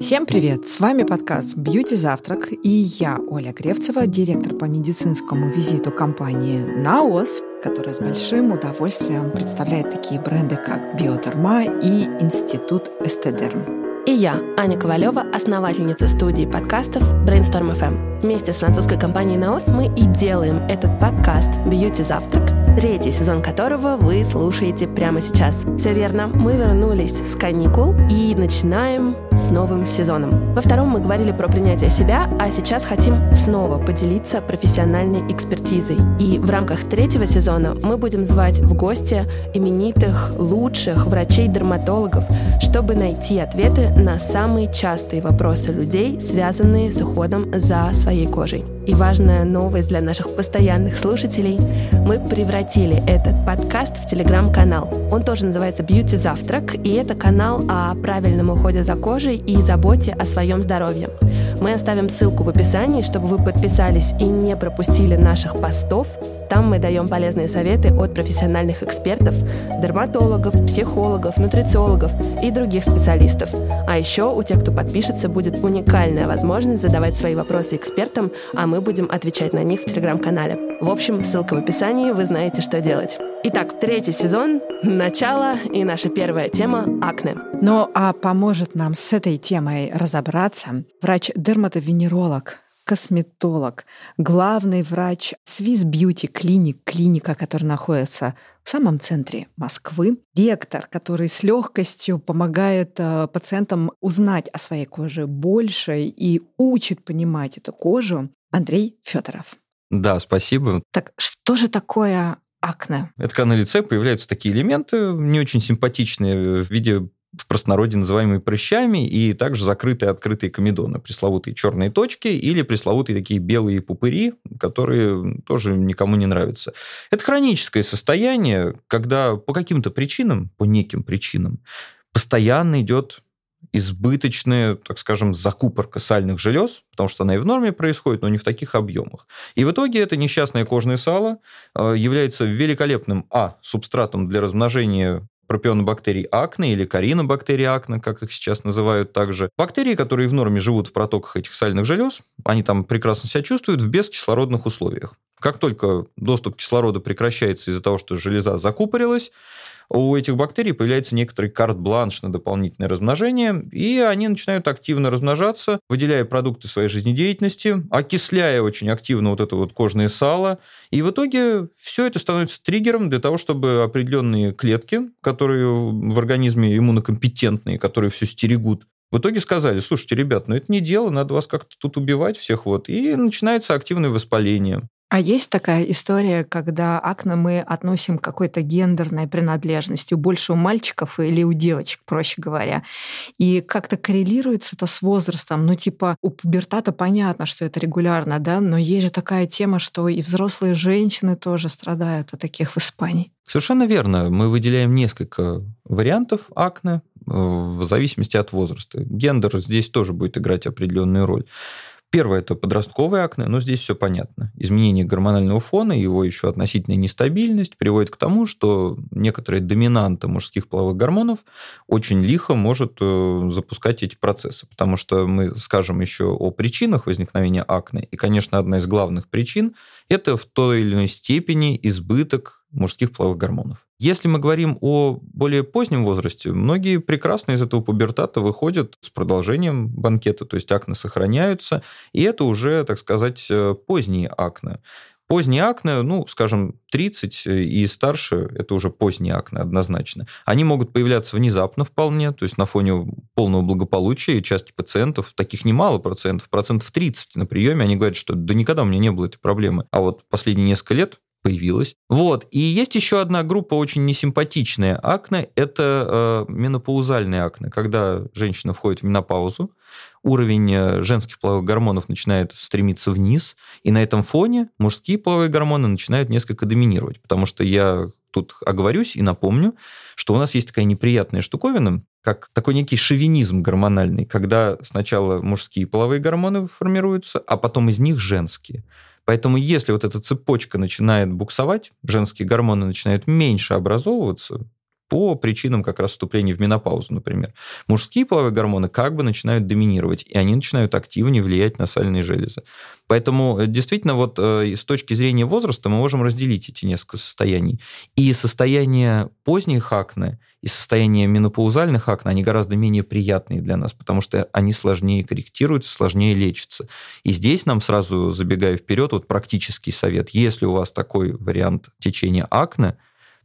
Всем привет! С вами подкаст «Бьюти Завтрак» и я, Оля Гревцева, директор по медицинскому визиту компании «Наос», которая с большим удовольствием представляет такие бренды, как «Биотерма» и «Институт Эстедерм». И я, Аня Ковалева, основательница студии подкастов Brainstorm FM. Вместе с французской компанией «Наос» мы и делаем этот подкаст «Бьюти Завтрак», третий сезон которого вы слушаете прямо сейчас. Все верно, мы вернулись с каникул и начинаем с новым сезоном. Во втором мы говорили про принятие себя, а сейчас хотим снова поделиться профессиональной экспертизой. И в рамках третьего сезона мы будем звать в гости именитых, лучших врачей-дерматологов, чтобы найти ответы на самые частые вопросы людей, связанные с уходом за своей кожей. И важная новость для наших постоянных слушателей — мы превратили этот подкаст в телеграм-канал. Он тоже называется «Бьюти Завтрак», и это канал о правильном уходе за кожей и заботе о своем здоровье. Мы оставим ссылку в описании, чтобы вы подписались и не пропустили наших постов. Там мы даем полезные советы от профессиональных экспертов, дерматологов, психологов, нутрициологов и других специалистов. А еще у тех, кто подпишется, будет уникальная возможность задавать свои вопросы экспертам, а мы будем отвечать на них в телеграм-канале. В общем, ссылка в описании, вы знаете, что делать. Итак, третий сезон, начало и наша первая тема – акне. Ну а поможет нам с этой темой разобраться врач-дерматовенеролог, косметолог, главный врач Swiss Beauty Clinic, клиника, которая находится в самом центре Москвы, вектор, который с легкостью помогает э, пациентам узнать о своей коже больше и учит понимать эту кожу, Андрей Федоров. Да, спасибо. Так что же такое акне. Это когда на лице появляются такие элементы, не очень симпатичные, в виде в простонародье называемые прыщами, и также закрытые открытые комедоны, пресловутые черные точки или пресловутые такие белые пупыри, которые тоже никому не нравятся. Это хроническое состояние, когда по каким-то причинам, по неким причинам, постоянно идет избыточная, так скажем, закупорка сальных желез, потому что она и в норме происходит, но не в таких объемах. И в итоге это несчастное кожное сало э, является великолепным, а, субстратом для размножения пропионобактерий акне или коринобактерий акне, как их сейчас называют также. Бактерии, которые в норме живут в протоках этих сальных желез, они там прекрасно себя чувствуют в бескислородных условиях. Как только доступ кислорода прекращается из-за того, что железа закупорилась, у этих бактерий появляется некоторый карт-бланш на дополнительное размножение, и они начинают активно размножаться, выделяя продукты своей жизнедеятельности, окисляя очень активно вот это вот кожное сало, и в итоге все это становится триггером для того, чтобы определенные клетки, которые в организме иммунокомпетентные, которые все стерегут, в итоге сказали, слушайте, ребят, ну это не дело, надо вас как-то тут убивать всех вот. И начинается активное воспаление. А есть такая история, когда акне мы относим к какой-то гендерной принадлежности, больше у мальчиков или у девочек, проще говоря. И как-то коррелируется это с возрастом. Ну, типа, у пубертата понятно, что это регулярно, да, но есть же такая тема, что и взрослые женщины тоже страдают от таких в Испании. Совершенно верно. Мы выделяем несколько вариантов акне в зависимости от возраста. Гендер здесь тоже будет играть определенную роль. Первое – это подростковое акне, но здесь все понятно. Изменение гормонального фона, его еще относительная нестабильность приводит к тому, что некоторые доминанты мужских половых гормонов очень лихо может э, запускать эти процессы, потому что мы скажем еще о причинах возникновения акне, и, конечно, одна из главных причин – это в той или иной степени избыток мужских половых гормонов. Если мы говорим о более позднем возрасте, многие прекрасно из этого пубертата выходят с продолжением банкета, то есть акне сохраняются, и это уже, так сказать, э, поздние акне. Поздние акне, ну, скажем, 30 и старше, это уже поздние акне однозначно. Они могут появляться внезапно вполне, то есть на фоне полного благополучия, и части пациентов, таких немало процентов, процентов 30 на приеме, они говорят, что да никогда у меня не было этой проблемы. А вот последние несколько лет появилась. Вот. И есть еще одна группа очень несимпатичная акне. Это э, менопаузальные акне, когда женщина входит в менопаузу, уровень э, женских половых гормонов начинает стремиться вниз, и на этом фоне мужские половые гормоны начинают несколько доминировать. Потому что я тут оговорюсь и напомню, что у нас есть такая неприятная штуковина, как такой некий шовинизм гормональный, когда сначала мужские половые гормоны формируются, а потом из них женские. Поэтому если вот эта цепочка начинает буксовать, женские гормоны начинают меньше образовываться, по причинам как раз вступления в менопаузу, например. Мужские половые гормоны как бы начинают доминировать, и они начинают активнее влиять на сальные железы. Поэтому э, действительно вот э, с точки зрения возраста мы можем разделить эти несколько состояний. И состояние поздних акне и состояние менопаузальных акне, они гораздо менее приятные для нас, потому что они сложнее корректируются, сложнее лечатся. И здесь нам сразу, забегая вперед, вот практический совет. Если у вас такой вариант течения акне,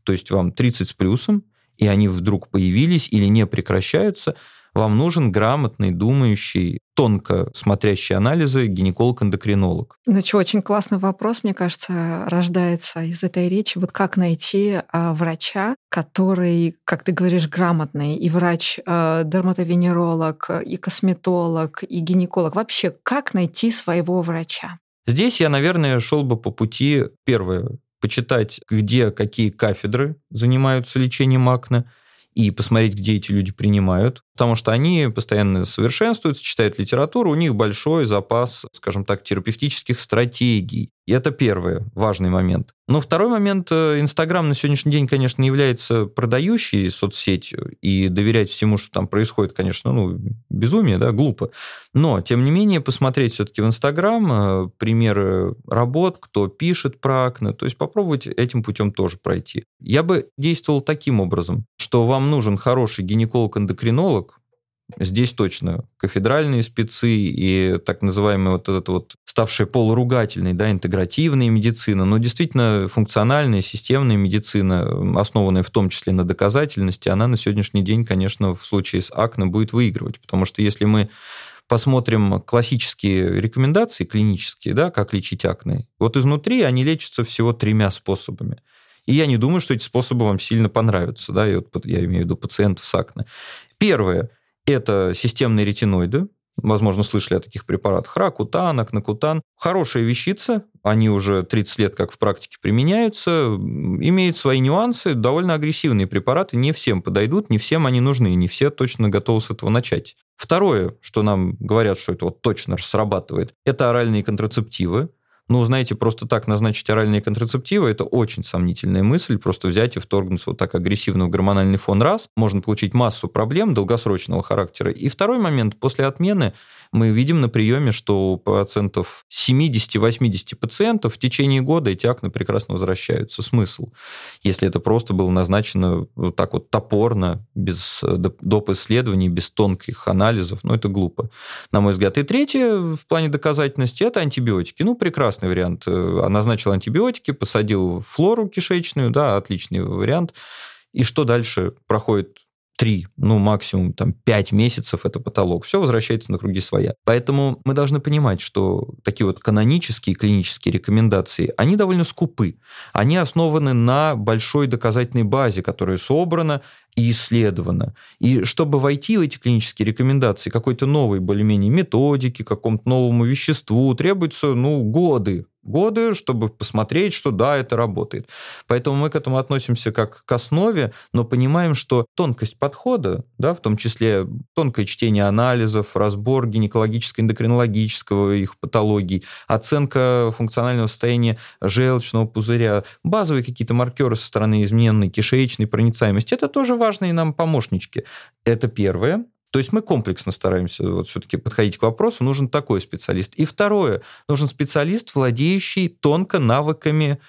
то есть вам 30 с плюсом, и они вдруг появились или не прекращаются, вам нужен грамотный, думающий, тонко смотрящий анализы гинеколог-эндокринолог. Ну что, очень классный вопрос, мне кажется, рождается из этой речи. Вот как найти а, врача, который, как ты говоришь, грамотный, и врач, а, дерматовенеролог, и косметолог, и гинеколог. Вообще, как найти своего врача? Здесь я, наверное, шел бы по пути, первое, почитать, где какие кафедры занимаются лечением акне, и посмотреть, где эти люди принимают, потому что они постоянно совершенствуются, читают литературу, у них большой запас, скажем так, терапевтических стратегий. И это первый важный момент. Но второй момент, э, Инстаграм на сегодняшний день, конечно, является продающей соцсетью, и доверять всему, что там происходит, конечно, ну, безумие, да, глупо. Но, тем не менее, посмотреть все-таки в Инстаграм э, примеры работ, кто пишет про акне, то есть попробовать этим путем тоже пройти. Я бы действовал таким образом, что вам нужен хороший гинеколог-эндокринолог, Здесь точно кафедральные спецы и так называемый вот этот вот ставшая полуругательной, да, интегративная медицина, но действительно функциональная, системная медицина, основанная в том числе на доказательности, она на сегодняшний день, конечно, в случае с акне будет выигрывать, потому что если мы посмотрим классические рекомендации клинические, да, как лечить акне, вот изнутри они лечатся всего тремя способами. И я не думаю, что эти способы вам сильно понравятся, да, вот, я имею в виду пациентов с акне. Первое – это системные ретиноиды, возможно, слышали о таких препаратах, ракутан, акнокутан. Хорошая вещица, они уже 30 лет как в практике применяются, имеют свои нюансы, довольно агрессивные препараты, не всем подойдут, не всем они нужны, не все точно готовы с этого начать. Второе, что нам говорят, что это вот точно срабатывает, это оральные контрацептивы. Ну, знаете, просто так назначить оральные контрацептивы – это очень сомнительная мысль. Просто взять и вторгнуться вот так агрессивно в гормональный фон раз. Можно получить массу проблем долгосрочного характера. И второй момент. После отмены мы видим на приеме, что у процентов 70-80 пациентов в течение года эти акне прекрасно возвращаются. Смысл? Если это просто было назначено вот так вот топорно, без э, доп. исследований, без тонких анализов, ну, это глупо, на мой взгляд. И третье в плане доказательности – это антибиотики. Ну, прекрасный вариант. Э, назначил антибиотики, посадил флору кишечную, да, отличный вариант. И что дальше? Проходит три, ну, максимум там пять месяцев это потолок. Все возвращается на круги своя. Поэтому мы должны понимать, что такие вот канонические клинические рекомендации, они довольно скупы. Они основаны на большой доказательной базе, которая собрана и исследована. И чтобы войти в эти клинические рекомендации, какой-то новой более-менее методики, какому-то новому веществу, требуется, ну, годы годы, чтобы посмотреть, что да, это работает. Поэтому мы к этому относимся как к основе, но понимаем, что тонкость подхода, да, в том числе тонкое чтение анализов, разбор гинекологического, эндокринологического их патологий, оценка функционального состояния желчного пузыря, базовые какие-то маркеры со стороны измененной кишечной проницаемости, это тоже важные нам помощнички. Это первое. То есть мы комплексно стараемся вот все-таки подходить к вопросу, нужен такой специалист. И второе, нужен специалист, владеющий тонко навыками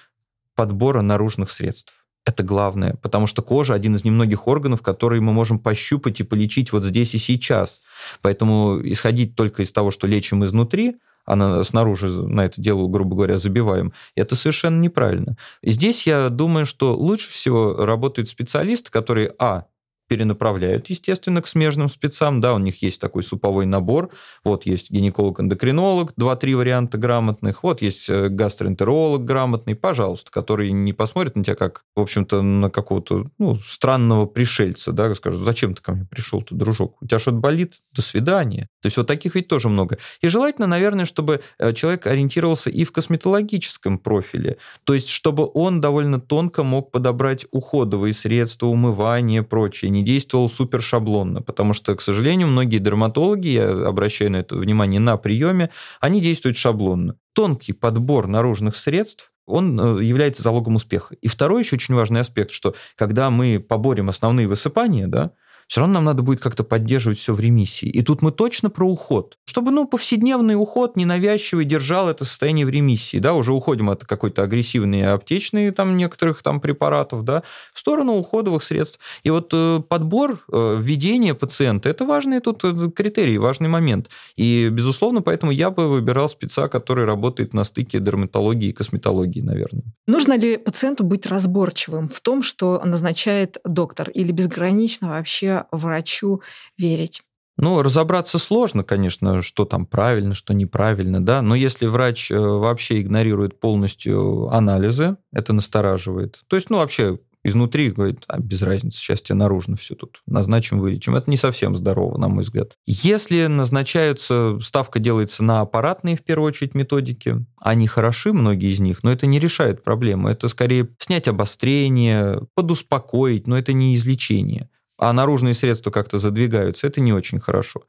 подбора наружных средств. Это главное, потому что кожа один из немногих органов, которые мы можем пощупать и полечить вот здесь и сейчас. Поэтому исходить только из того, что лечим изнутри, а снаружи на это дело, грубо говоря, забиваем, это совершенно неправильно. Здесь я думаю, что лучше всего работают специалисты, которые, а, перенаправляют, естественно, к смежным спецам. Да, у них есть такой суповой набор. Вот есть гинеколог-эндокринолог, два-три варианта грамотных. Вот есть э, гастроэнтеролог грамотный, пожалуйста, который не посмотрит на тебя как, в общем-то, на какого-то ну, странного пришельца, да, скажет, зачем ты ко мне пришел, ты, дружок? У тебя что-то болит? До свидания. То есть вот таких ведь тоже много. И желательно, наверное, чтобы э, человек ориентировался и в косметологическом профиле. То есть чтобы он довольно тонко мог подобрать уходовые средства, умывания, прочее не действовал супер шаблонно, потому что, к сожалению, многие дерматологи, я обращаю на это внимание на приеме, они действуют шаблонно. Тонкий подбор наружных средств он э, является залогом успеха. И второй еще очень важный аспект, что когда мы поборем основные высыпания, да, все равно нам надо будет как-то поддерживать все в ремиссии. И тут мы точно про уход. Чтобы, ну, повседневный уход ненавязчивый держал это состояние в ремиссии, да, уже уходим от какой-то агрессивной аптечной там некоторых там препаратов, да, в сторону уходовых средств. И вот э, подбор, э, введение пациента, это важный тут э, критерий, важный момент. И, безусловно, поэтому я бы выбирал спеца, который работает на стыке дерматологии и косметологии, наверное. Нужно ли пациенту быть разборчивым в том, что назначает доктор, или безгранично вообще врачу верить. Ну, разобраться сложно, конечно, что там правильно, что неправильно, да, но если врач э, вообще игнорирует полностью анализы, это настораживает. То есть, ну, вообще изнутри говорит, а без разницы, сейчас тебе наружно все тут назначим, вылечим. Это не совсем здорово, на мой взгляд. Если назначаются, ставка делается на аппаратные, в первую очередь, методики, они хороши, многие из них, но это не решает проблему. Это скорее снять обострение, подуспокоить, но это не излечение а наружные средства как-то задвигаются, это не очень хорошо.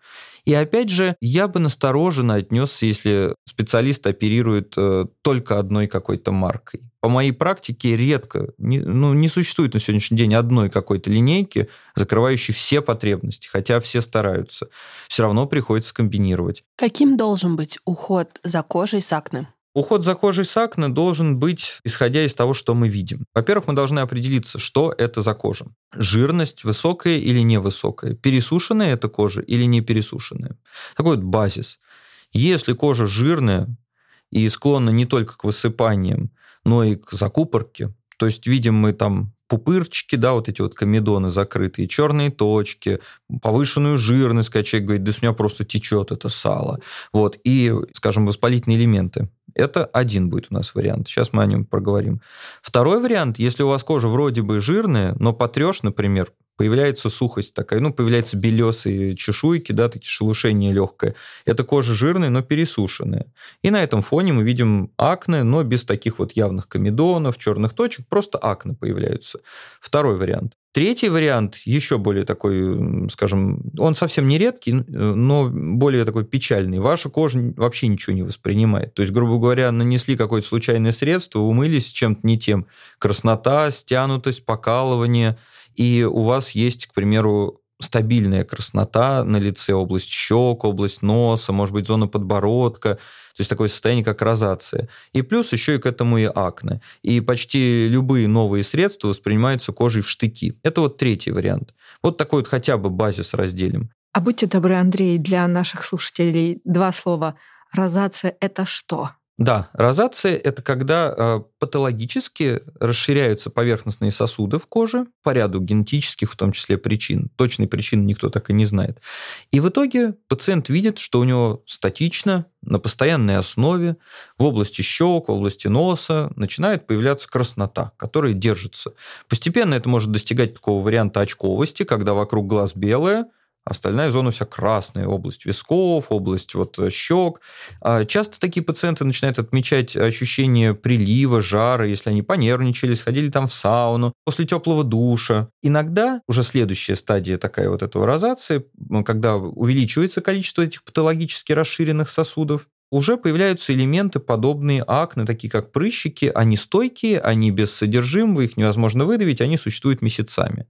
И опять же, я бы настороженно отнесся, если специалист оперирует э, только одной какой-то маркой. По моей практике редко, не, ну, не существует на сегодняшний день одной какой-то линейки, закрывающей все потребности, хотя все стараются. Все равно приходится комбинировать. Каким должен быть уход за кожей с акне? Уход за кожей с акне должен быть, исходя из того, что мы видим. Во-первых, мы должны определиться, что это за кожа. Жирность высокая или невысокая. Пересушенная это кожа или не пересушенная. Такой вот базис. Если кожа жирная и склонна не только к высыпаниям, но и к закупорке, то есть видим мы там пупырчики, да, вот эти вот комедоны закрытые, черные точки, повышенную жирность, когда человек говорит, да с меня просто течет это сало. Вот, и, скажем, воспалительные элементы. Это один будет у нас вариант. Сейчас мы о нем проговорим. Второй вариант, если у вас кожа вроде бы жирная, но потрешь, например, появляется сухость такая, ну, появляются белесые чешуйки, да, такие шелушения легкое. Это кожа жирная, но пересушенная. И на этом фоне мы видим акне, но без таких вот явных комедонов, черных точек, просто акне появляются. Второй вариант. Третий вариант, еще более такой, скажем, он совсем не редкий, но более такой печальный. Ваша кожа вообще ничего не воспринимает. То есть, грубо говоря, нанесли какое-то случайное средство, умылись чем-то не тем. Краснота, стянутость, покалывание. И у вас есть, к примеру, стабильная краснота на лице, область щек, область носа, может быть, зона подбородка, то есть такое состояние, как розация. И плюс еще и к этому и акне. И почти любые новые средства воспринимаются кожей в штыки. Это вот третий вариант. Вот такой вот хотя бы базис разделим. А будьте добры, Андрей, для наших слушателей два слова. Розация – это что? Да, розация – это когда э, патологически расширяются поверхностные сосуды в коже по ряду генетических, в том числе, причин. Точной причины никто так и не знает. И в итоге пациент видит, что у него статично, на постоянной основе, в области щек, в области носа начинает появляться краснота, которая держится. Постепенно это может достигать такого варианта очковости, когда вокруг глаз белое, Остальная зона вся красная, область висков, область вот э, щек. А часто такие пациенты начинают отмечать ощущение прилива, жара, если они понервничали, сходили там в сауну, после теплого душа. Иногда уже следующая стадия такая вот этого розации, когда увеличивается количество этих патологически расширенных сосудов, уже появляются элементы, подобные акне, такие как прыщики. Они стойкие, они без содержимого, их невозможно выдавить, они существуют месяцами.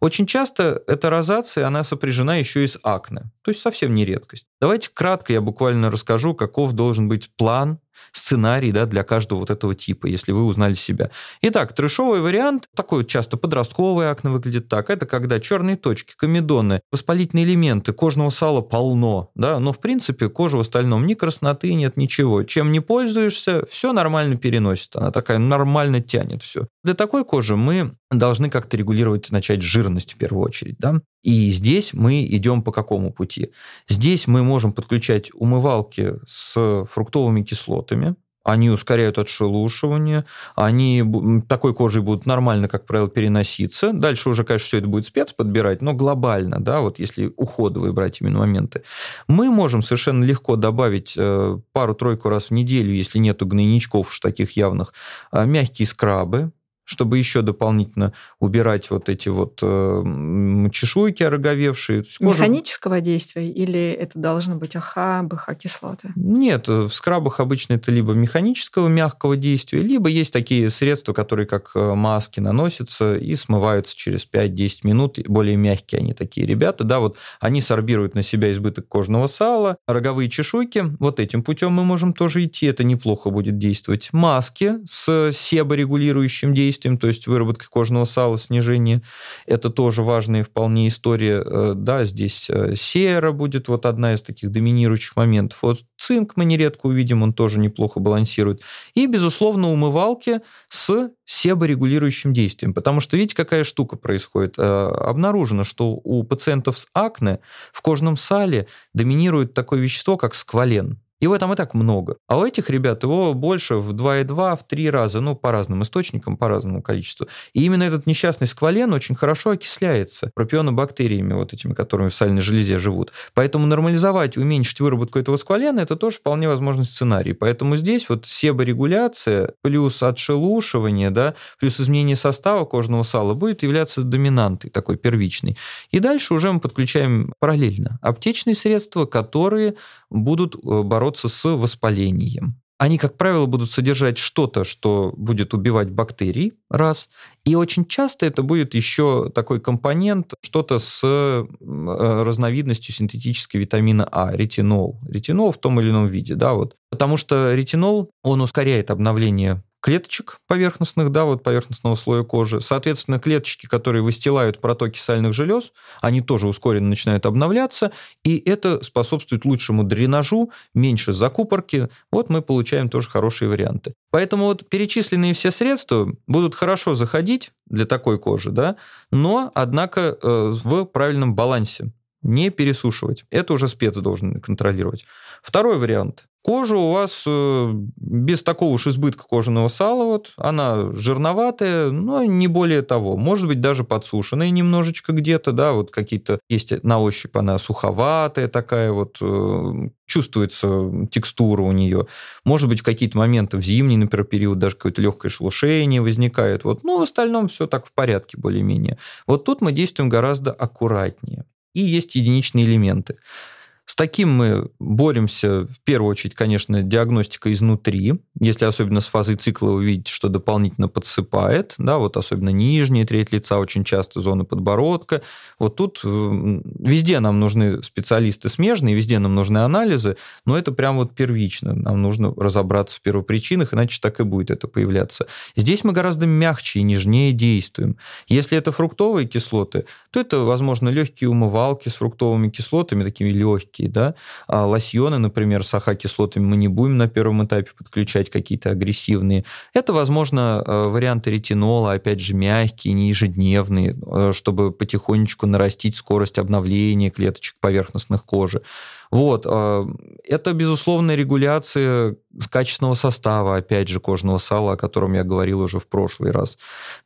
Очень часто эта розация, она сопряжена еще и с акне, то есть совсем не редкость. Давайте кратко я буквально расскажу, каков должен быть план сценарий да, для каждого вот этого типа, если вы узнали себя. Итак, трешовый вариант, такой вот часто подростковый акне выглядит так, это когда черные точки, комедоны, воспалительные элементы, кожного сала полно, да, но в принципе кожа в остальном ни красноты нет, ничего. Чем не пользуешься, все нормально переносит, она такая нормально тянет все. Для такой кожи мы должны как-то регулировать, начать жирность в первую очередь, да. И здесь мы идем по какому пути? Здесь мы можем подключать умывалки с фруктовыми кислотами, они ускоряют отшелушивание, они такой кожей будут нормально, как правило, переноситься. Дальше уже, конечно, все это будет спец подбирать, но глобально, да, вот если уходовые брать именно моменты. Мы можем совершенно легко добавить э, пару-тройку раз в неделю, если нету гнойничков уж таких явных, э, мягкие скрабы, чтобы еще дополнительно убирать вот эти вот э, чешуйки ороговевшие. Кожа... Механического действия или это должно быть АХ, БХ-кислоты? Нет, в скрабах обычно это либо механического мягкого действия, либо есть такие средства, которые как э, маски наносятся и смываются через 5-10 минут, более мягкие они такие ребята, да, вот они сорбируют на себя избыток кожного сала, роговые чешуйки, вот этим путем мы можем тоже идти, это неплохо будет действовать. Маски с себорегулирующим действием, то есть выработкой кожного сала, снижение, это тоже важная вполне история, э, да, здесь э, сера будет вот одна из таких доминирующих моментов, вот цинк мы нередко увидим, он тоже неплохо балансирует, и, безусловно, умывалки с себорегулирующим действием, потому что видите, какая штука происходит, э, обнаружено, что у пациентов с акне в кожном сале доминирует такое вещество, как сквален. Его там и так много. А у этих ребят его больше в 2,2, в 3 раза, ну, по разным источникам, по разному количеству. И именно этот несчастный сквален очень хорошо окисляется пропионобактериями, вот этими, которыми в сальной железе живут. Поэтому нормализовать, уменьшить выработку этого сквалена, это тоже вполне возможный сценарий. Поэтому здесь вот себорегуляция плюс отшелушивание, да, плюс изменение состава кожного сала будет являться доминантой такой первичной. И дальше уже мы подключаем параллельно аптечные средства, которые будут э, бороться с воспалением. Они, как правило, будут содержать что-то, что будет убивать бактерии, раз. И очень часто это будет еще такой компонент, что-то с э, разновидностью синтетического витамина А, ретинол. Ретинол в том или ином виде, да, вот. Потому что ретинол, он ускоряет обновление клеточек поверхностных, да, вот поверхностного слоя кожи. Соответственно, клеточки, которые выстилают протоки сальных желез, они тоже ускоренно начинают обновляться, и это способствует лучшему дренажу, меньше закупорки. Вот мы получаем тоже хорошие варианты. Поэтому вот перечисленные все средства будут хорошо заходить для такой кожи, да, но, однако, э, в правильном балансе не пересушивать. Это уже спец должен контролировать. Второй вариант. Кожа у вас э, без такого уж избытка кожаного сала, вот, она жирноватая, но не более того. Может быть, даже подсушенная немножечко где-то, да, вот какие-то есть на ощупь она суховатая такая, вот э, чувствуется текстура у нее. Может быть, в какие-то моменты в зимний, например, период даже какое-то легкое шелушение возникает. Вот. Но в остальном все так в порядке более-менее. Вот тут мы действуем гораздо аккуратнее. И есть единичные элементы. С таким мы боремся, в первую очередь, конечно, диагностика изнутри. Если особенно с фазой цикла вы видите, что дополнительно подсыпает, да, вот особенно нижняя треть лица, очень часто зона подбородка. Вот тут везде нам нужны специалисты смежные, везде нам нужны анализы, но это прям вот первично. Нам нужно разобраться в первопричинах, иначе так и будет это появляться. Здесь мы гораздо мягче и нежнее действуем. Если это фруктовые кислоты, то это, возможно, легкие умывалки с фруктовыми кислотами, такими легкими, легкие, да. А лосьоны, например, с АХ-кислотами мы не будем на первом этапе подключать какие-то агрессивные. Это, возможно, э, варианты ретинола, опять же, мягкие, не ежедневные, э, чтобы потихонечку нарастить скорость обновления клеточек поверхностных кожи. Вот. Э, это, безусловно, регуляция качественного состава, опять же, кожного сала, о котором я говорил уже в прошлый раз,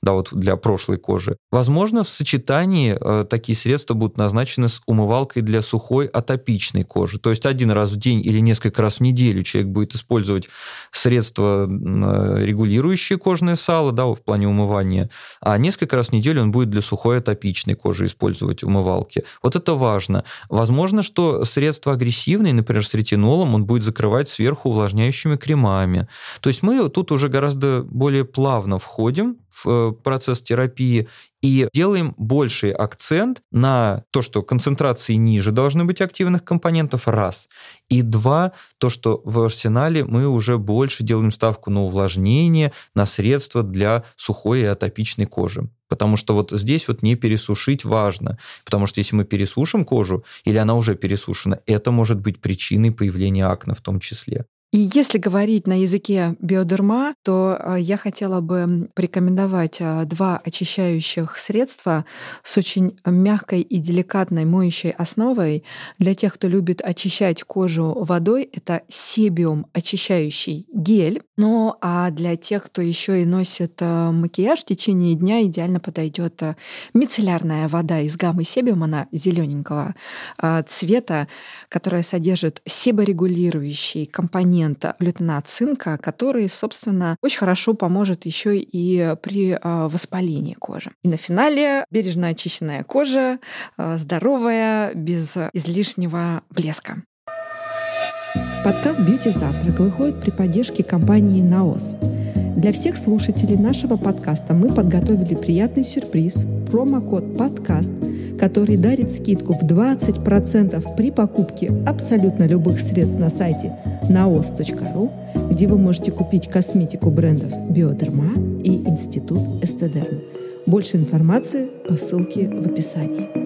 да, вот для прошлой кожи. Возможно, в сочетании э, такие средства будут назначены с умывалкой для сухой атопичной кожи. То есть один раз в день или несколько раз в неделю человек будет использовать средства, э, регулирующие кожное сало, да, в плане умывания, а несколько раз в неделю он будет для сухой атопичной кожи использовать умывалки. Вот это важно. Возможно, что средства агрессивные, например, с ретинолом, он будет закрывать сверху увлажняющими кремами. То есть мы тут уже гораздо более плавно входим в э, процесс терапии и делаем больший акцент на то, что концентрации ниже должны быть активных компонентов, раз. И два, то, что в арсенале мы уже больше делаем ставку на увлажнение, на средства для сухой и атопичной кожи. Потому что вот здесь вот не пересушить важно. Потому что если мы пересушим кожу, или она уже пересушена, это может быть причиной появления акне в том числе. И если говорить на языке биодерма, то а, я хотела бы порекомендовать а, два очищающих средства с очень мягкой и деликатной моющей основой. Для тех, кто любит очищать кожу водой, это себиум очищающий гель. Ну а для тех, кто еще и носит а, макияж в течение дня, идеально подойдет мицеллярная вода из гаммы себиум, она зелененького цвета, которая содержит себорегулирующий компонент компонент глютенат цинка, который, собственно, очень хорошо поможет еще и при а, воспалении кожи. И на финале бережно очищенная кожа, а, здоровая, без излишнего блеска. Подкаст «Бьюти Завтрак» выходит при поддержке компании «Наос». Для всех слушателей нашего подкаста мы подготовили приятный сюрприз – промокод «Подкаст», который дарит скидку в 20% при покупке абсолютно любых средств на сайте naos.ru, где вы можете купить косметику брендов «Биодерма» и «Институт Эстедерм». Больше информации по ссылке в описании.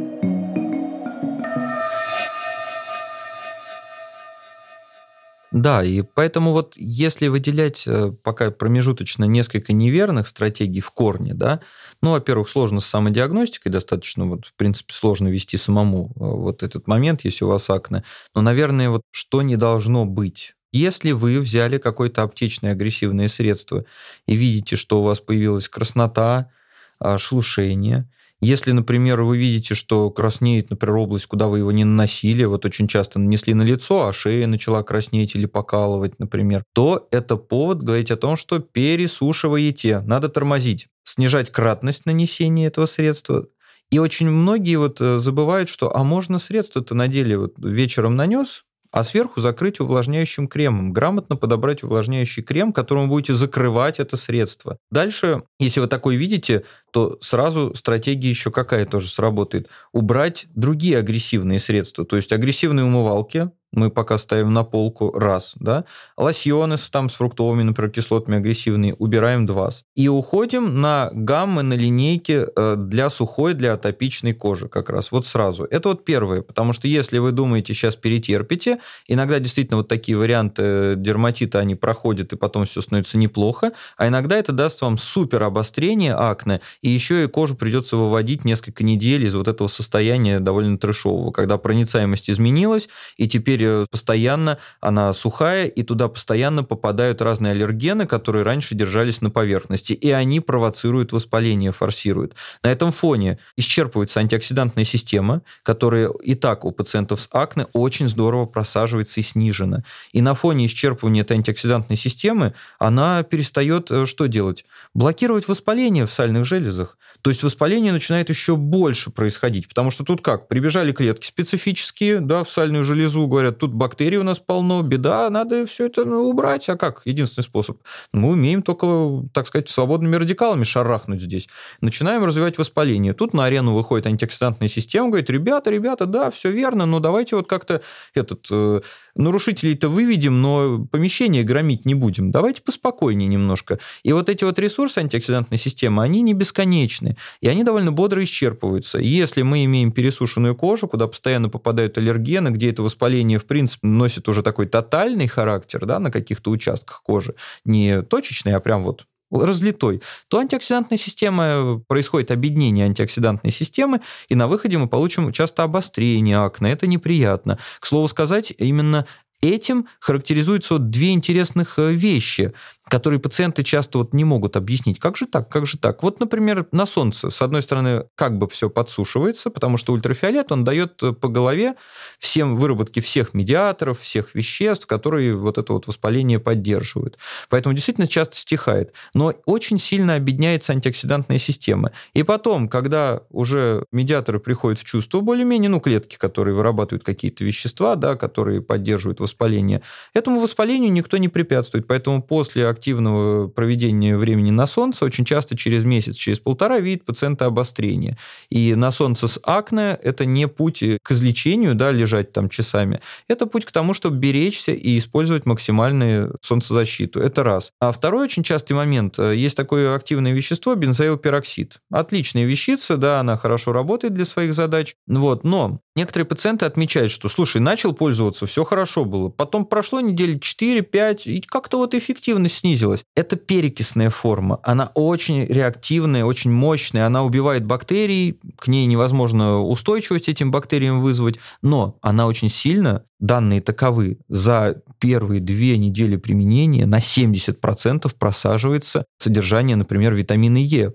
Да, и поэтому вот если выделять э, пока промежуточно несколько неверных стратегий в корне, да, ну, во-первых, сложно с самодиагностикой, достаточно, вот, в принципе, сложно вести самому э, вот этот момент, если у вас акне, но, наверное, вот что не должно быть? Если вы взяли какое-то аптечное агрессивное средство и видите, что у вас появилась краснота, а, шелушение, если, например, вы видите, что краснеет, например, область, куда вы его не наносили, вот очень часто нанесли на лицо, а шея начала краснеть или покалывать, например, то это повод говорить о том, что пересушиваете, надо тормозить, снижать кратность нанесения этого средства, и очень многие вот э, забывают, что а можно средство-то на деле вот вечером нанес, а сверху закрыть увлажняющим кремом. Грамотно подобрать увлажняющий крем, которым вы будете закрывать это средство. Дальше, если вы такой видите, то сразу стратегия еще какая тоже сработает. Убрать другие агрессивные средства. То есть агрессивные умывалки, мы пока ставим на полку раз, да, лосьоны там с фруктовыми, например, кислотами агрессивные убираем два. И уходим на гаммы, на линейки э, для сухой, для атопичной кожи как раз, вот сразу. Это вот первое, потому что если вы думаете, сейчас перетерпите, иногда действительно вот такие варианты дерматита, они проходят, и потом все становится неплохо, а иногда это даст вам супер обострение акне, и еще и кожу придется выводить несколько недель из вот этого состояния довольно трешового, когда проницаемость изменилась, и теперь э, постоянно она сухая, и туда постоянно попадают разные аллергены, которые раньше держались на поверхности, и они провоцируют воспаление, форсируют. На этом фоне исчерпывается антиоксидантная система, которая и так у пациентов с акне очень здорово просаживается и снижена. И на фоне исчерпывания этой антиоксидантной системы она перестает э, что делать? Блокировать воспаление в сальных железах. То есть воспаление начинает еще больше происходить, потому что тут как? Прибежали клетки специфические, да, в сальную железу, говорят, тут бактерий у нас полно, беда, надо все это ну, убрать. А как? Единственный способ. Мы умеем только, так сказать, свободными радикалами шарахнуть здесь. Начинаем развивать воспаление. Тут на арену выходит антиоксидантная система, говорит, ребята, ребята, да, все верно, но давайте вот как-то этот э, нарушителей-то выведем, но помещение громить не будем. Давайте поспокойнее немножко. И вот эти вот ресурсы антиоксидантной системы, они не бесконечны, и они довольно бодро исчерпываются. Если мы имеем пересушенную кожу, куда постоянно попадают аллергены, где это воспаление, в принципе, носит уже такой тотальный характер да, на каких-то участках кожи, не точечный, а прям вот разлитой, то антиоксидантная система, э, происходит объединение антиоксидантной системы, и на выходе мы получим часто обострение акне. Это неприятно. К слову сказать, именно этим характеризуются вот две интересных э, вещи которые пациенты часто вот не могут объяснить. Как же так? Как же так? Вот, например, на солнце, с одной стороны, как бы все подсушивается, потому что ультрафиолет, он дает э, по голове всем выработке всех медиаторов, всех веществ, которые вот это вот воспаление поддерживают. Поэтому действительно часто стихает. Но очень сильно объединяется антиоксидантная система. И потом, когда уже медиаторы приходят в чувство более-менее, ну, клетки, которые вырабатывают какие-то вещества, да, которые поддерживают воспаление, этому воспалению никто не препятствует. Поэтому после активного проведения времени на солнце очень часто через месяц, через полтора видит пациента обострение. И на солнце с акне это не путь к излечению, да, лежать там часами. Это путь к тому, чтобы беречься и использовать максимальную солнцезащиту. Это раз. А второй очень частый момент. Есть такое активное вещество бензоилпероксид. Отличная вещица, да, она хорошо работает для своих задач. Вот, но Некоторые пациенты отмечают, что, слушай, начал пользоваться, все хорошо было. Потом прошло недели 4-5, и как-то вот эффективность снизилась. Это перекисная форма. Она очень реактивная, очень мощная. Она убивает бактерии, к ней невозможно устойчивость этим бактериям вызвать, но она очень сильно, данные таковы, за первые две недели применения на 70% просаживается содержание, например, витамина Е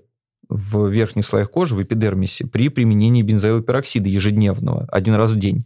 в верхних слоях кожи, в эпидермисе, при применении бензоилопероксида ежедневного, один раз в день.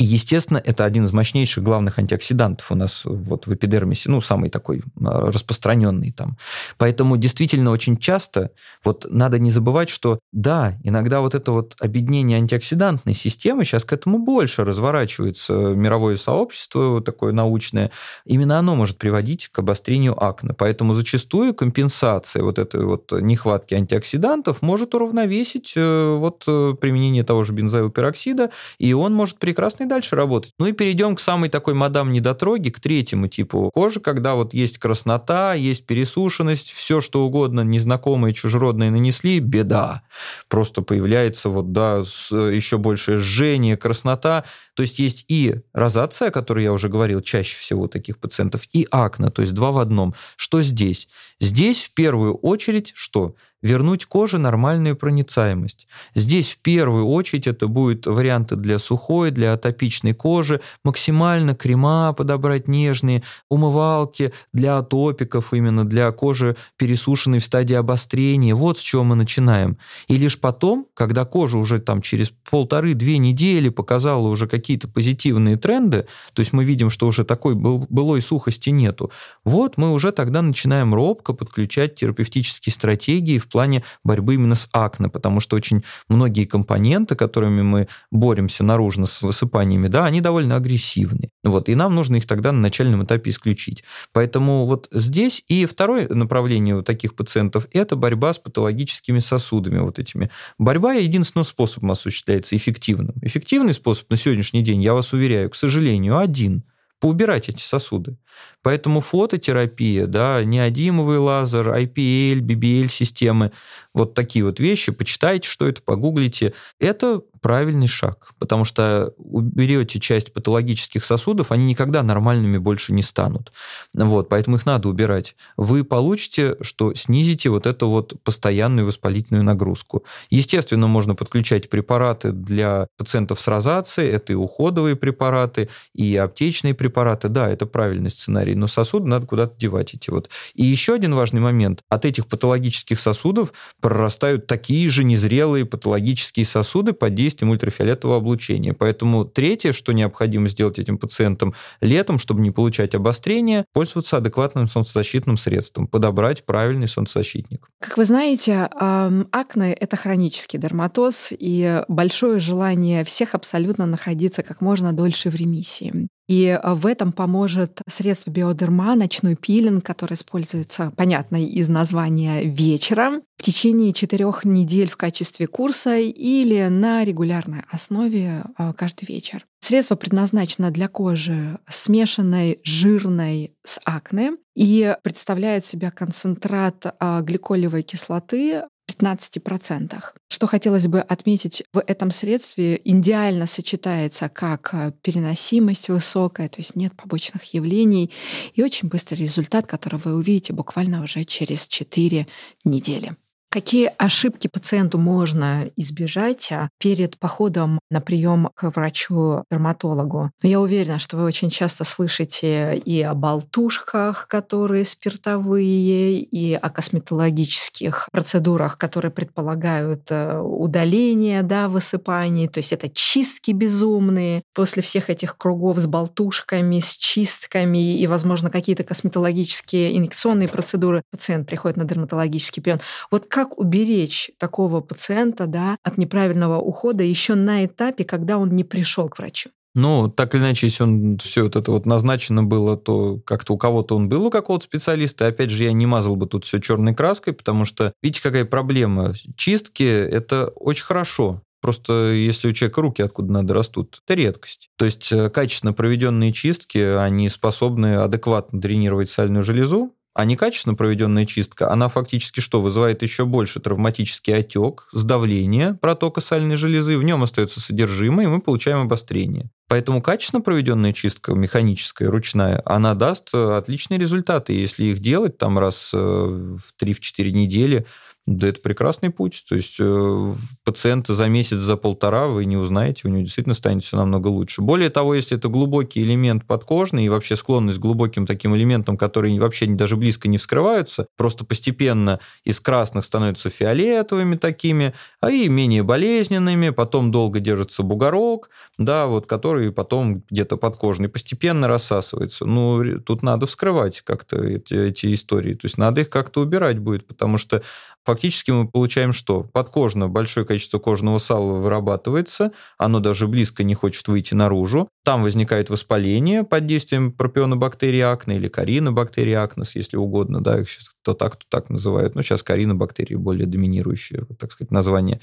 И, естественно, это один из мощнейших главных антиоксидантов у нас вот в эпидермисе, ну, самый такой распространенный там. Поэтому действительно очень часто вот надо не забывать, что да, иногда вот это вот объединение антиоксидантной системы, сейчас к этому больше разворачивается мировое сообщество такое научное, именно оно может приводить к обострению акне. Поэтому зачастую компенсация вот этой вот нехватки антиоксидантов может уравновесить э, вот э, применение того же бензоилпероксида, и он может прекрасно дальше работать. Ну и перейдем к самой такой мадам недотроги, к третьему типу кожи, когда вот есть краснота, есть пересушенность, все что угодно незнакомое, чужеродное нанесли, беда. Просто появляется вот, да, еще большее жжение, краснота. То есть есть и розация, о которой я уже говорил, чаще всего у таких пациентов, и акне, то есть два в одном. Что здесь? Здесь в первую очередь что? Вернуть коже нормальную проницаемость. Здесь в первую очередь это будут варианты для сухой, для атопичной кожи, максимально крема подобрать нежные, умывалки для атопиков, именно для кожи, пересушенной в стадии обострения. Вот с чего мы начинаем. И лишь потом, когда кожа уже там через полторы-две недели показала уже какие-то позитивные тренды, то есть мы видим, что уже такой был, былой сухости нету, вот мы уже тогда начинаем робко подключать терапевтические стратегии в плане борьбы именно с акне, потому что очень многие компоненты, которыми мы боремся наружно с высыпаниями, да, они довольно агрессивны. Вот, и нам нужно их тогда на начальном этапе исключить. Поэтому вот здесь и второе направление у таких пациентов – это борьба с патологическими сосудами вот этими. Борьба единственным способом осуществляется эффективным. Эффективный способ на сегодняшний день, я вас уверяю, к сожалению, один – поубирать эти сосуды. Поэтому фототерапия, да, неодимовый лазер, IPL, BBL-системы, вот такие вот вещи, почитайте, что это, погуглите. Это правильный шаг, потому что уберете часть патологических сосудов, они никогда нормальными больше не станут. Вот, поэтому их надо убирать. Вы получите, что снизите вот эту вот постоянную воспалительную нагрузку. Естественно, можно подключать препараты для пациентов с розацией, это и уходовые препараты, и аптечные препараты, да, это правильный сценарий, но сосуды надо куда-то девать эти вот. И еще один важный момент. От этих патологических сосудов прорастают такие же незрелые патологические сосуды под действием ультрафиолетового облучения. Поэтому третье, что необходимо сделать этим пациентам летом, чтобы не получать обострение, пользоваться адекватным солнцезащитным средством, подобрать правильный солнцезащитник. Как вы знаете, акне – это хронический дерматоз и большое желание всех абсолютно находиться как можно дольше в ремиссии. И а, в этом поможет средство биодерма, ночной пилинг, который используется, понятно, из названия вечером, в течение четырех недель в качестве курса или на регулярной основе а, каждый вечер. Средство предназначено для кожи смешанной, жирной с акне и представляет себя концентрат а, гликолевой кислоты 15%. Что хотелось бы отметить в этом средстве, идеально сочетается как э, переносимость высокая, то есть нет побочных явлений, и очень быстрый результат, который вы увидите буквально уже через 4 недели. Какие ошибки пациенту можно избежать а, перед походом на прием к врачу-дерматологу? Но я уверена, что вы очень часто слышите и о болтушках, которые спиртовые, и о косметологических процедурах, которые предполагают э, удаление да, высыпаний. То есть это чистки безумные. После всех этих кругов с болтушками, с чистками и, возможно, какие-то косметологические инъекционные процедуры, пациент приходит на дерматологический прием. Вот как как уберечь такого пациента да, от неправильного ухода еще на этапе, когда он не пришел к врачу? Ну, так или иначе, если он все вот это вот назначено было, то как-то у кого-то он был у какого-то специалиста. Опять же, я не мазал бы тут все черной краской, потому что, видите, какая проблема? Чистки – это очень хорошо. Просто если у человека руки откуда надо растут, это редкость. То есть э, качественно проведенные чистки, они способны адекватно дренировать сальную железу, а некачественно проведенная чистка, она фактически что, вызывает еще больше травматический отек, сдавление протока сальной железы, в нем остается содержимое, и мы получаем обострение. Поэтому качественно проведенная чистка, механическая, ручная, она даст э, отличные результаты. Если их делать там раз э, в 3-4 недели, Да это прекрасный путь. То есть э, пациента за месяц, за полтора вы не узнаете, у него действительно станет все намного лучше. Более того, если это глубокий элемент подкожный и вообще склонность к глубоким таким элементам, которые вообще даже близко не вскрываются, просто постепенно из красных становятся фиолетовыми такими, а и менее болезненными, потом долго держится бугорок, да, вот, который потом где-то подкожный постепенно рассасывается. Ну, тут надо вскрывать как-то эти, эти истории, то есть надо их как-то убирать будет, потому что фактически мы получаем что? Подкожно большое количество кожного сала вырабатывается, оно даже близко не хочет выйти наружу. Там возникает воспаление под действием пропионобактерии акне или коринобактерии акнес, если угодно, да, их сейчас то так, то так называют. Но сейчас коринобактерии более доминирующее, так сказать, название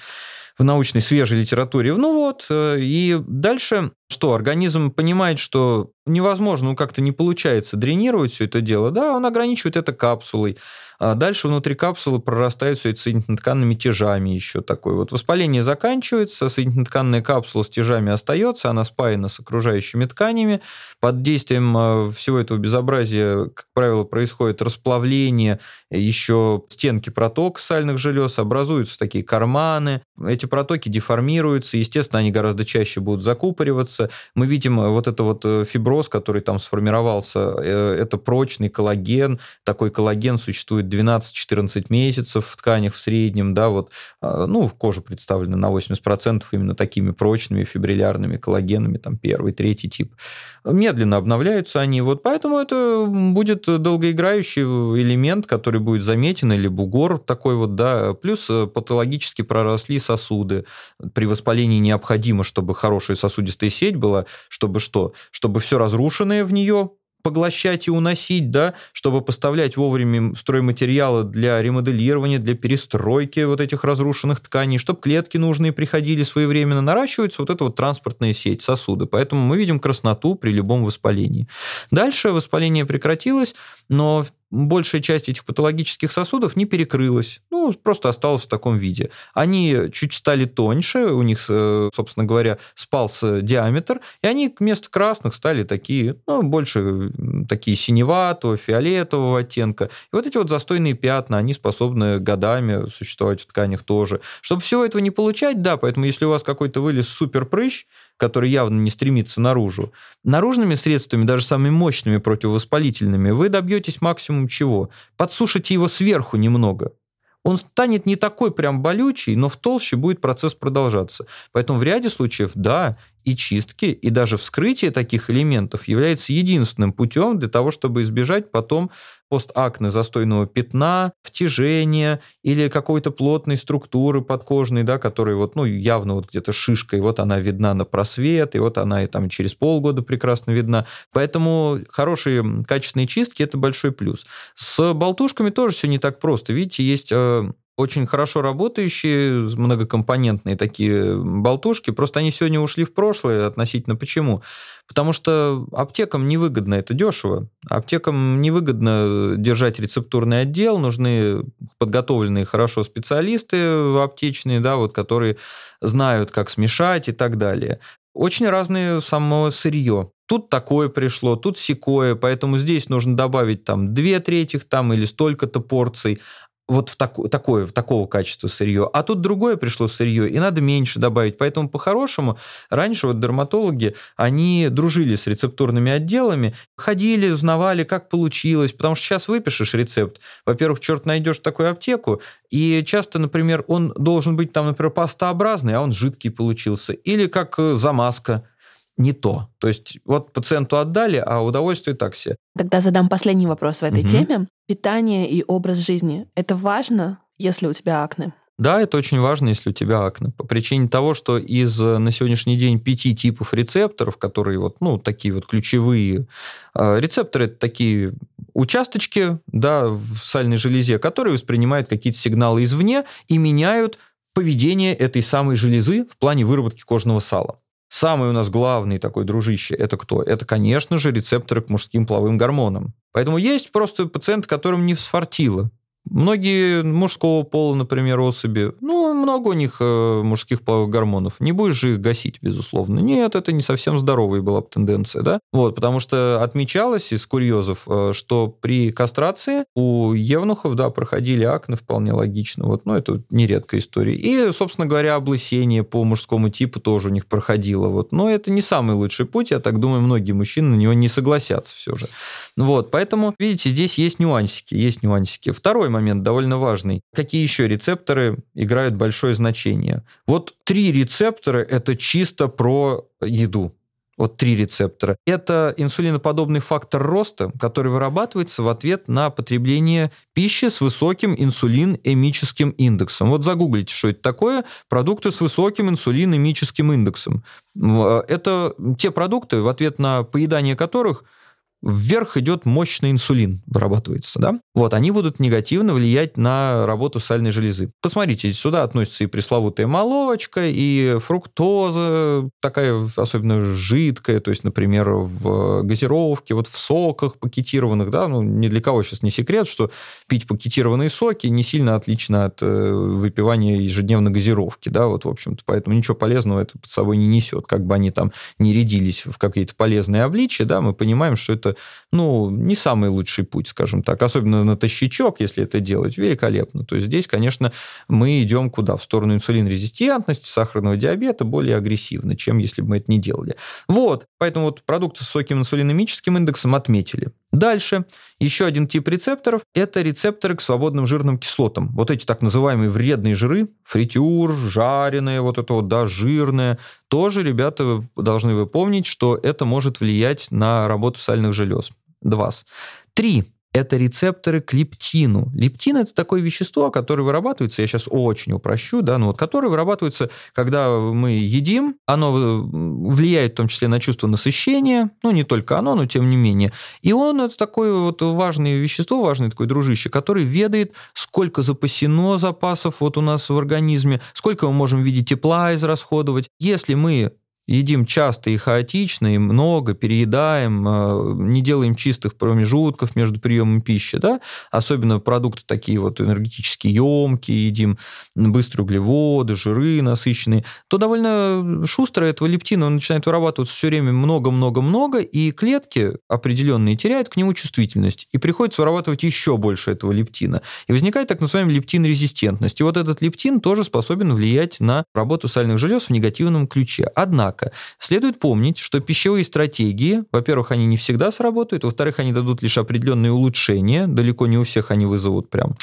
в научной свежей литературе. Ну вот, э, и дальше что, организм понимает, что невозможно, ну как-то не получается дренировать все это дело, да, он ограничивает это капсулой. А дальше внутри капсулы прорастают соединительно-тканными тяжами еще такой. Вот воспаление заканчивается, соединительно-тканная капсула с тяжами остается, она спаяна с окружающими тканями. Под действием э, всего этого безобразия, как правило, происходит расплавление еще стенки проток сальных желез, образуются такие карманы, эти протоки деформируются, естественно, они гораздо чаще будут закупориваться. Мы видим э, вот это вот э, фиброз, который там сформировался, это прочный коллаген, такой коллаген существует 12-14 месяцев в тканях в среднем, да, вот, а, ну, кожа представлена на 80% именно такими прочными фибриллярными коллагенами, там, первый, третий тип. Медленно обновляются они, вот, поэтому это будет долгоиграющий элемент, который будет заметен, или бугор такой вот, да, плюс э, патологически проросли сосуды. При воспалении необходимо, чтобы хорошая сосудистая сеть была, чтобы что? Чтобы все разрушенное в нее поглощать и уносить, да, чтобы поставлять вовремя стройматериалы для ремоделирования, для перестройки вот этих разрушенных тканей, чтобы клетки нужные приходили своевременно, наращивается вот эта вот транспортная сеть сосуды. Поэтому мы видим красноту при любом воспалении. Дальше воспаление прекратилось, но большая часть этих патологических сосудов не перекрылась, ну, просто осталась в таком виде. Они чуть стали тоньше, у них, э, собственно говоря, спался диаметр, и они вместо красных стали такие, ну, больше такие синеватого, фиолетового оттенка. И вот эти вот застойные пятна, они способны годами существовать в тканях тоже. Чтобы всего этого не получать, да, поэтому если у вас какой-то вылез суперпрыщ, который явно не стремится наружу, наружными средствами, даже самыми мощными противовоспалительными, вы добьетесь максимум чего? Подсушите его сверху немного. Он станет не такой прям болючий, но в толще будет процесс продолжаться. Поэтому в ряде случаев, да, и чистки, и даже вскрытие таких элементов является единственным путем для того, чтобы избежать потом постакне застойного пятна, втяжения или какой-то плотной структуры подкожной, да, которая вот, ну, явно вот где-то шишкой, вот она видна на просвет, и вот она и там через полгода прекрасно видна. Поэтому хорошие качественные чистки – это большой плюс. С болтушками тоже все не так просто. Видите, есть э, очень хорошо работающие, многокомпонентные такие болтушки, просто они сегодня ушли в прошлое относительно почему? Потому что аптекам невыгодно это дешево. Аптекам невыгодно держать рецептурный отдел, нужны подготовленные хорошо специалисты аптечные, да, вот, которые знают, как смешать и так далее. Очень разное само сырье. Тут такое пришло, тут секое, поэтому здесь нужно добавить там две третьих там или столько-то порций, вот в таку, такое, в такого качества сырье, а тут другое пришло сырье, и надо меньше добавить. Поэтому по-хорошему раньше вот дерматологи, они дружили с рецептурными отделами, ходили, узнавали, как получилось, потому что сейчас выпишешь рецепт, во-первых, черт найдешь такую аптеку, и часто, например, он должен быть там, например, пастообразный, а он жидкий получился, или как э, замазка, не то. То есть вот пациенту отдали, а удовольствие так себе. Тогда задам последний вопрос в этой угу. теме. Питание и образ жизни. Это важно, если у тебя акне? Да, это очень важно, если у тебя акне. По причине того, что из э, на сегодняшний день пяти типов рецепторов, которые вот, ну, такие вот ключевые, э, рецепторы это такие участочки, да, в сальной железе, которые воспринимают какие-то сигналы извне и меняют поведение этой самой железы в плане выработки кожного сала. Самый у нас главный такой дружище – это кто? Это, конечно же, рецепторы к мужским половым гормонам. Поэтому есть просто пациент, которым не сфартило Многие мужского пола, например, особи, ну, много у них э, мужских гормонов. Не будешь же их гасить, безусловно. Нет, это не совсем здоровая была бы тенденция, да? Вот, потому что отмечалось из курьезов, э, что при кастрации у евнухов, да, проходили акне вполне логично. Вот, но это нередкая история. И, собственно говоря, облысение по мужскому типу тоже у них проходило. Вот. Но это не самый лучший путь. Я так думаю, многие мужчины на него не согласятся все же. Вот, поэтому, видите, здесь есть нюансики, есть нюансики. Второй момент довольно важный. Какие еще рецепторы играют большое значение? Вот три рецептора – это чисто про еду. Вот три рецептора. Это инсулиноподобный фактор роста, который вырабатывается в ответ на потребление пищи с высоким инсулин-эмическим индексом. Вот загуглите, что это такое. Продукты с высоким инсулин-эмическим индексом. Это те продукты, в ответ на поедание которых – вверх идет мощный инсулин, вырабатывается, да? Вот, они будут негативно влиять на работу сальной железы. Посмотрите, сюда относится и пресловутая молочка, и фруктоза, такая особенно жидкая, то есть, например, в газировке, вот в соках пакетированных, да, ну, ни для кого сейчас не секрет, что пить пакетированные соки не сильно отлично от э, выпивания ежедневной газировки, да, вот, в общем-то, поэтому ничего полезного это под собой не несет, как бы они там не рядились в какие-то полезные обличия, да, мы понимаем, что это, ну, не самый лучший путь, скажем так. Особенно на тащичок, если это делать, великолепно. То есть здесь, конечно, мы идем куда? В сторону инсулинрезистентности, сахарного диабета более агрессивно, чем если бы мы это не делали. Вот, поэтому вот продукты с высоким инсулинемическим индексом отметили. Дальше, еще один тип рецепторов – это рецепторы к свободным жирным кислотам. Вот эти так называемые вредные жиры, фритюр, жареные, вот это вот, да, жирное, тоже, ребята, вы должны вы помнить, что это может влиять на работу сальных желез. Два. Три это рецепторы к лептину. Лептин – это такое вещество, которое вырабатывается, я сейчас очень упрощу, да, но вот которое вырабатывается, когда мы едим, оно влияет в том числе на чувство насыщения, ну, не только оно, но тем не менее. И он – это такое вот важное вещество, важное такое дружище, который ведает, сколько запасено запасов вот у нас в организме, сколько мы можем в виде тепла израсходовать. Если мы едим часто и хаотично, и много, переедаем, э, не делаем чистых промежутков между приемом пищи, да, особенно продукты такие вот энергетически емкие, едим быстрые углеводы, жиры насыщенные, то довольно шустро этого лептина начинает вырабатываться все время много-много-много, и клетки определенные теряют к нему чувствительность, и приходится вырабатывать еще больше этого лептина. И возникает так называемый лептин-резистентность. И вот этот лептин тоже способен влиять на работу сальных желез в негативном ключе. Однако, Однако следует помнить, что пищевые стратегии, во-первых, они не всегда сработают, во-вторых, они дадут лишь определенные улучшения, далеко не у всех они вызовут прям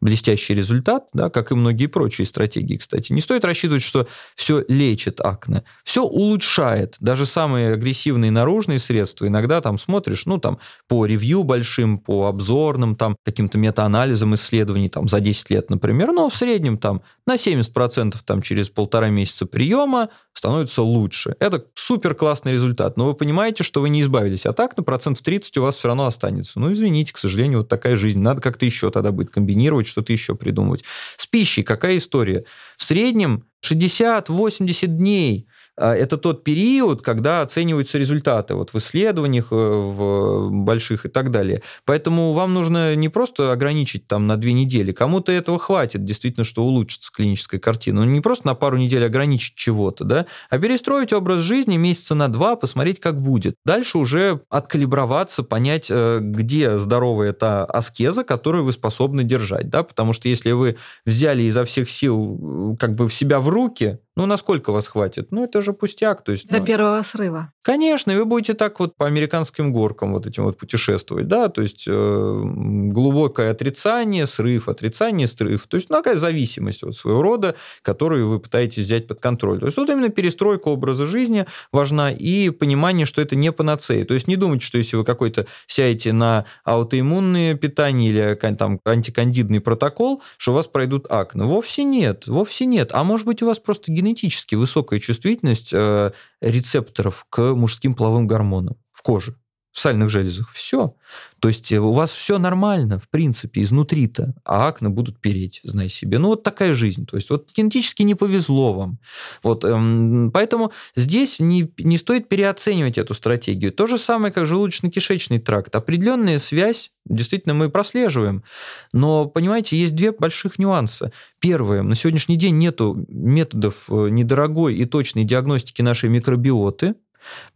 блестящий результат, да, как и многие прочие стратегии, кстати. Не стоит рассчитывать, что все лечит акне. Все улучшает. Даже самые агрессивные наружные средства иногда там смотришь, ну, там, по ревью большим, по обзорным, там, каким-то метаанализам исследований, там, за 10 лет, например, но в среднем там на 70% там через полтора месяца приема становится лучше. Это супер классный результат. Но вы понимаете, что вы не избавились от акне, процентов 30 у вас все равно останется. Ну, извините, к сожалению, вот такая жизнь. Надо как-то еще тогда будет комбинировать, что-то еще придумывать. С пищей какая история? В среднем 60-80 дней это тот период, когда оцениваются результаты вот в исследованиях, э, в больших и так далее. Поэтому вам нужно не просто ограничить там на две недели, кому-то этого хватит, действительно, что улучшится клиническая картина. Ну, не просто на пару недель ограничить чего-то, да, а перестроить образ жизни месяца на два, посмотреть, как будет. Дальше уже откалиброваться, понять, э, где здоровая та аскеза, которую вы способны держать, да, потому что если вы взяли изо всех сил э, как бы в себя в руки, ну, насколько вас хватит? Ну, это же пустяк. То есть, До ну, первого срыва. Конечно, вы будете так вот по американским горкам вот этим вот путешествовать, да, то есть э, глубокое отрицание, срыв, отрицание, срыв. То есть ну, такая зависимость вот своего рода, которую вы пытаетесь взять под контроль. То есть вот именно перестройка образа жизни важна и понимание, что это не панацея. То есть не думайте, что если вы какой-то сядете на аутоиммунное питание или там антикандидный протокол, что у вас пройдут акне. Вовсе нет, вовсе нет. А может быть у вас просто генетически высокая чувствительность э, рецепторов к мужским половым гормонам в коже в сальных железах. Все. То есть э, у вас все нормально, в принципе, изнутри-то, а акне будут переть, знай себе. Ну, вот такая жизнь. То есть вот генетически не повезло вам. Вот, эм, поэтому здесь не, не стоит переоценивать эту стратегию. То же самое, как желудочно-кишечный тракт. Определенная связь действительно мы прослеживаем. Но, понимаете, есть две больших нюанса. Первое, на сегодняшний день нету методов э, недорогой и точной диагностики нашей микробиоты,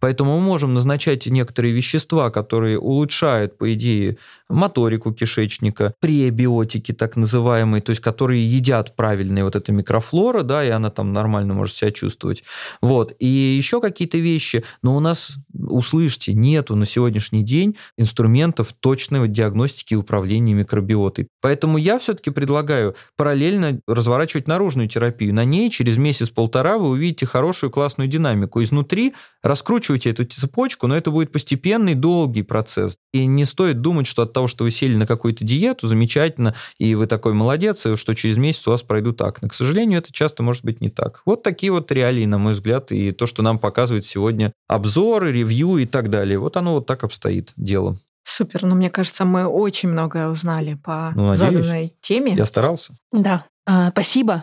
Поэтому мы можем назначать некоторые вещества, которые улучшают, по идее, моторику кишечника, пребиотики так называемые, то есть которые едят правильные вот эта микрофлора, да, и она там нормально может себя чувствовать. Вот. И еще какие-то вещи, но у нас, услышьте, нету на сегодняшний день инструментов точной диагностики и управления микробиотой. Поэтому я все-таки предлагаю параллельно разворачивать наружную терапию. На ней через месяц-полтора вы увидите хорошую классную динамику. Изнутри раскручивайте эту цепочку, но это будет постепенный, долгий процесс. И не стоит думать, что от того, что вы сели на какую-то диету, замечательно, и вы такой молодец, и что через месяц у вас пройдут акне. К сожалению, это часто может быть не так. Вот такие вот реалии, на мой взгляд, и то, что нам показывают сегодня обзоры, ревью и так далее. Вот оно вот так обстоит дело. Супер. Ну, мне кажется, мы очень многое узнали по ну, заданной теме. Я старался. Да. А, спасибо.